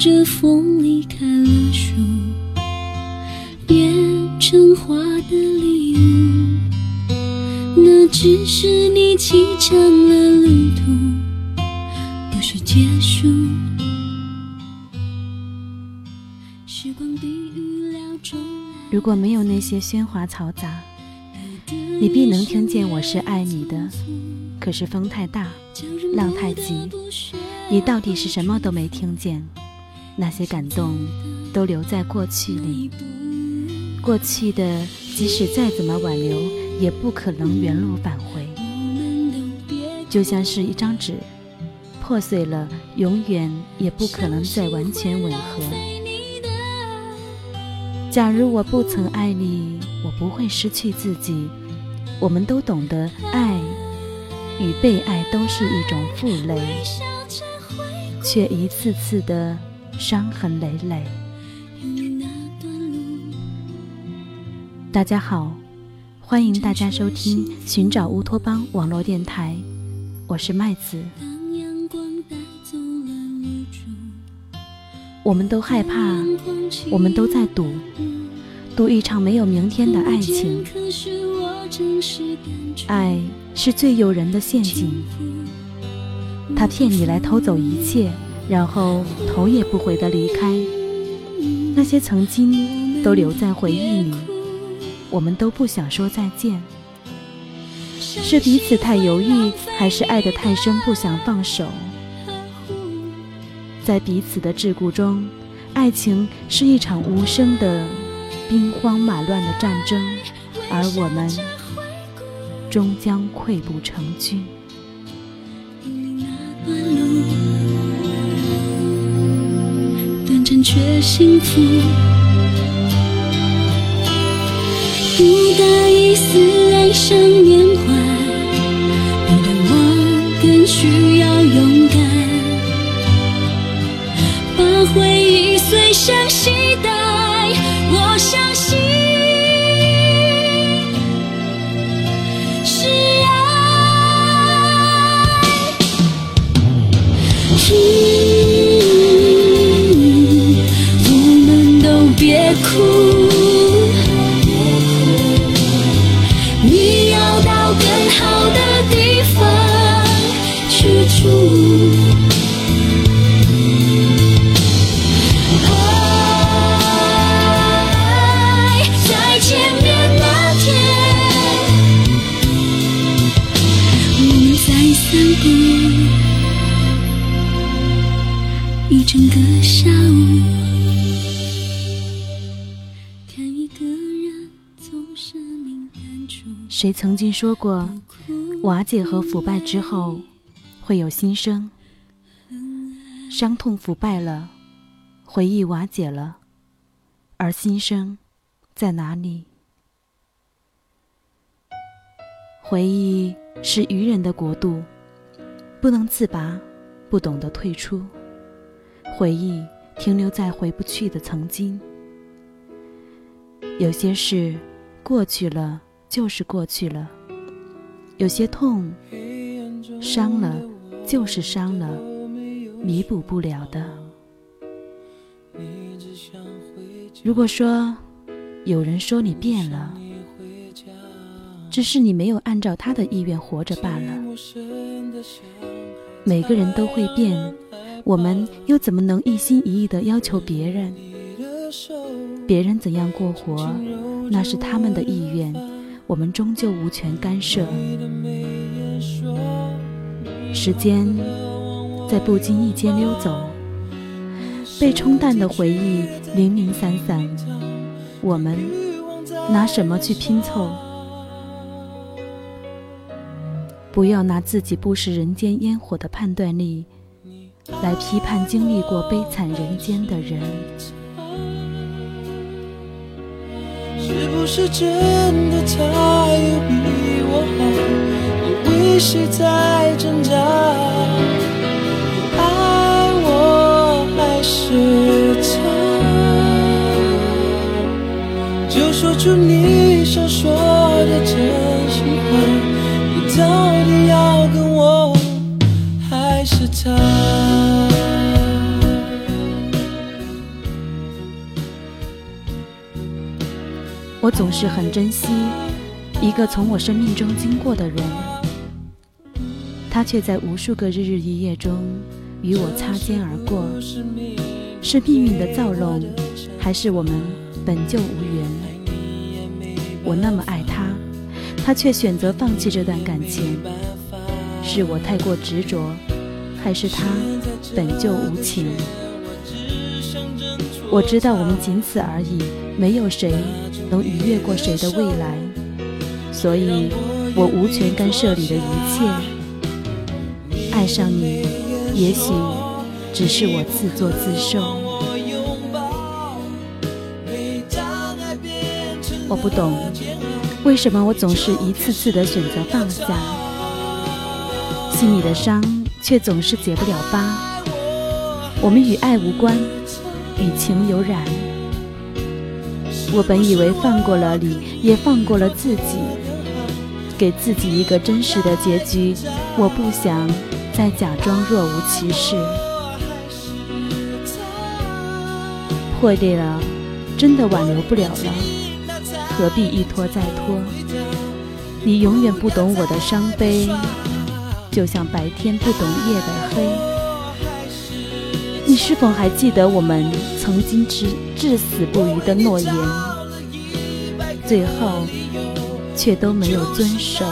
着风离开了树，变成花的礼物。那只是你启程了旅途，不是结束。时光比预料中如果没有那些喧哗嘈杂，你必能听见我是爱你的。可是风太大，浪太急，你到底是什么都没听见。那些感动都留在过去里，过去的即使再怎么挽留，也不可能原路返回。就像是一张纸，破碎了，永远也不可能再完全吻合。假如我不曾爱你，我不会失去自己。我们都懂得，爱与被爱都是一种负累，却一次次的伤痕累累。大家好，欢迎大家收听《寻找乌托邦》网络电台，我是麦子。我们都害怕，我们都在赌，赌一场没有明天的爱情。爱是最诱人的陷阱，他骗你来偷走一切，然后头也不回的离开。那些曾经都留在回忆里，我们都不想说再见。是彼此太犹豫，还是爱得太深不想放手？在彼此的桎梏中，爱情是一场无声的兵荒马乱的战争，而我们终将溃不成军。却幸福。不带一丝哀伤谁曾经说过，瓦解和腐败之后会有新生？伤痛腐败了，回忆瓦解了，而新生在哪里？回忆是愚人的国度，不能自拔，不懂得退出。回忆停留在回不去的曾经。有些事过去了就是过去了，有些痛伤了就是伤了，弥补不了的。如果说有人说你变了，只是你没有按照他的意愿活着罢了。每个人都会变，我们又怎么能一心一意的要求别人？别人怎样过活，那是他们的意愿，我们终究无权干涉。时间在不经意间溜走，被冲淡的回忆零零散散，我们拿什么去拼凑？不要拿自己不食人间烟火的判断力来批判经历过悲惨人间的人。不是真的他有比我好？你为谁在挣扎？爱我还是他？就说出你总是很珍惜一个从我生命中经过的人，他却在无数个日日夜夜中与我擦肩而过。是命运的造弄，还是我们本就无缘？我那么爱他，他却选择放弃这段感情。是我太过执着，还是他本就无情？我知道我们仅此而已，没有谁能逾越过谁的未来，所以我无权干涉你的一切。爱上你，也许只是我自作自受。我不懂，为什么我总是一次次的选择放下，心里的伤却总是结不了疤。我们与爱无关。与情有染，我本以为放过了你，也放过了自己，给自己一个真实的结局。我不想再假装若无其事。破裂了，真的挽留不了了，何必一拖再拖？你永远不懂我的伤悲，就像白天不懂夜的黑。你是否还记得我们曾经至至死不渝的诺言，最后却都没有遵守？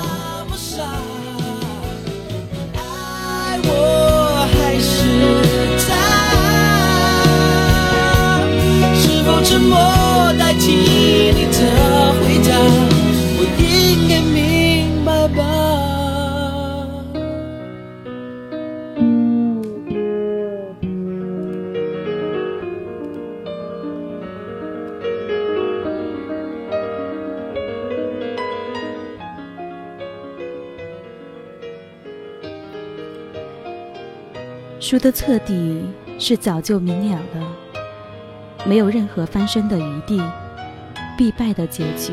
爱我还是他？是否沉默代替你的回答？我应该明输得彻底是早就明了的，没有任何翻身的余地，必败的结局。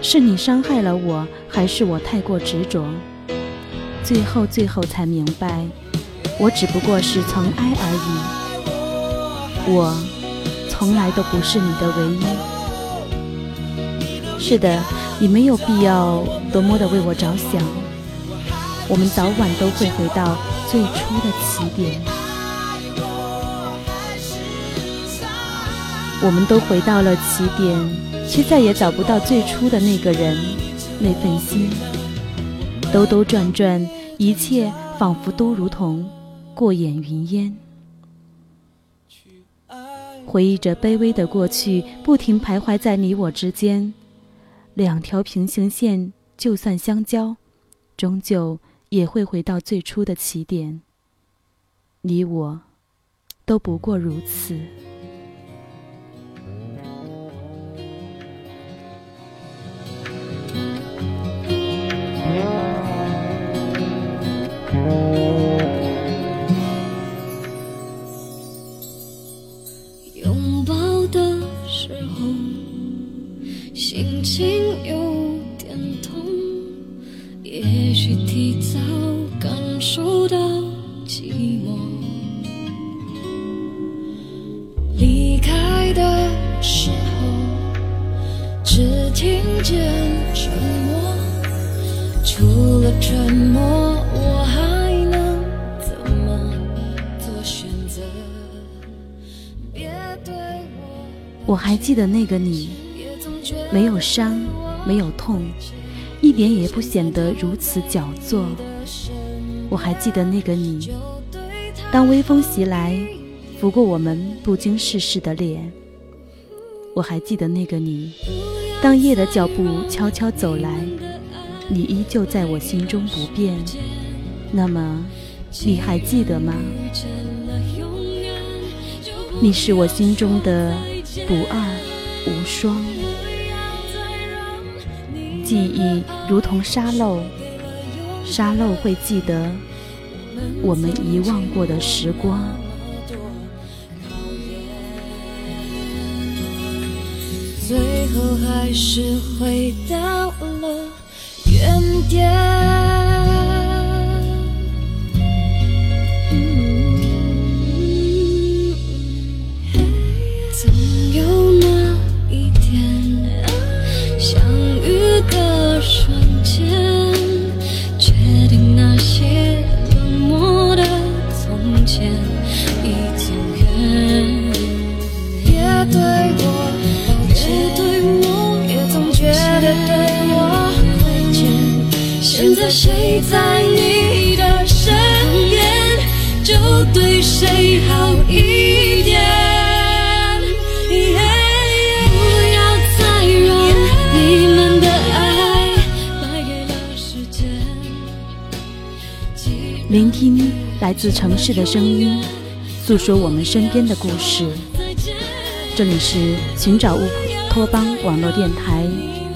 是你伤害了我，还是我太过执着？最后，最后才明白，我只不过是尘埃而已。我从来都不是你的唯一。是的，你没有必要多么的为我着想。我们早晚都会回到。最初的起点，我们都回到了起点，却再也找不到最初的那个人，那份心。兜兜转转，一切仿佛都如同过眼云烟。回忆着卑微的过去，不停徘徊在你我之间。两条平行线，就算相交，终究。也会回到最初的起点。你我，都不过如此。我还记得那个你，没有伤，没有痛。一点也不显得如此矫作。我还记得那个你，当微风袭来，拂过我们不经世事的脸。我还记得那个你，当夜的脚步悄悄走来，你依旧在我心中不变。那么，你还记得吗？你是我心中的不二无双。记忆如同沙漏，沙漏会记得我们遗忘过的时光，最后还是回到了原点。聆听来自城市的声音，诉说我们身边的故事。这里是寻找乌托邦网络电台，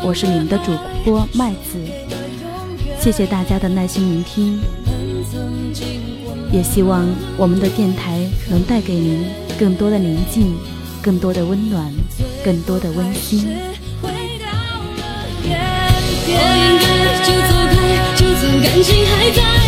我是你们的主播麦子。谢谢大家的耐心聆听，也希望我们的电台能带给您更多的宁静、更多的温暖、更多的温馨。就走开，就算感情还在。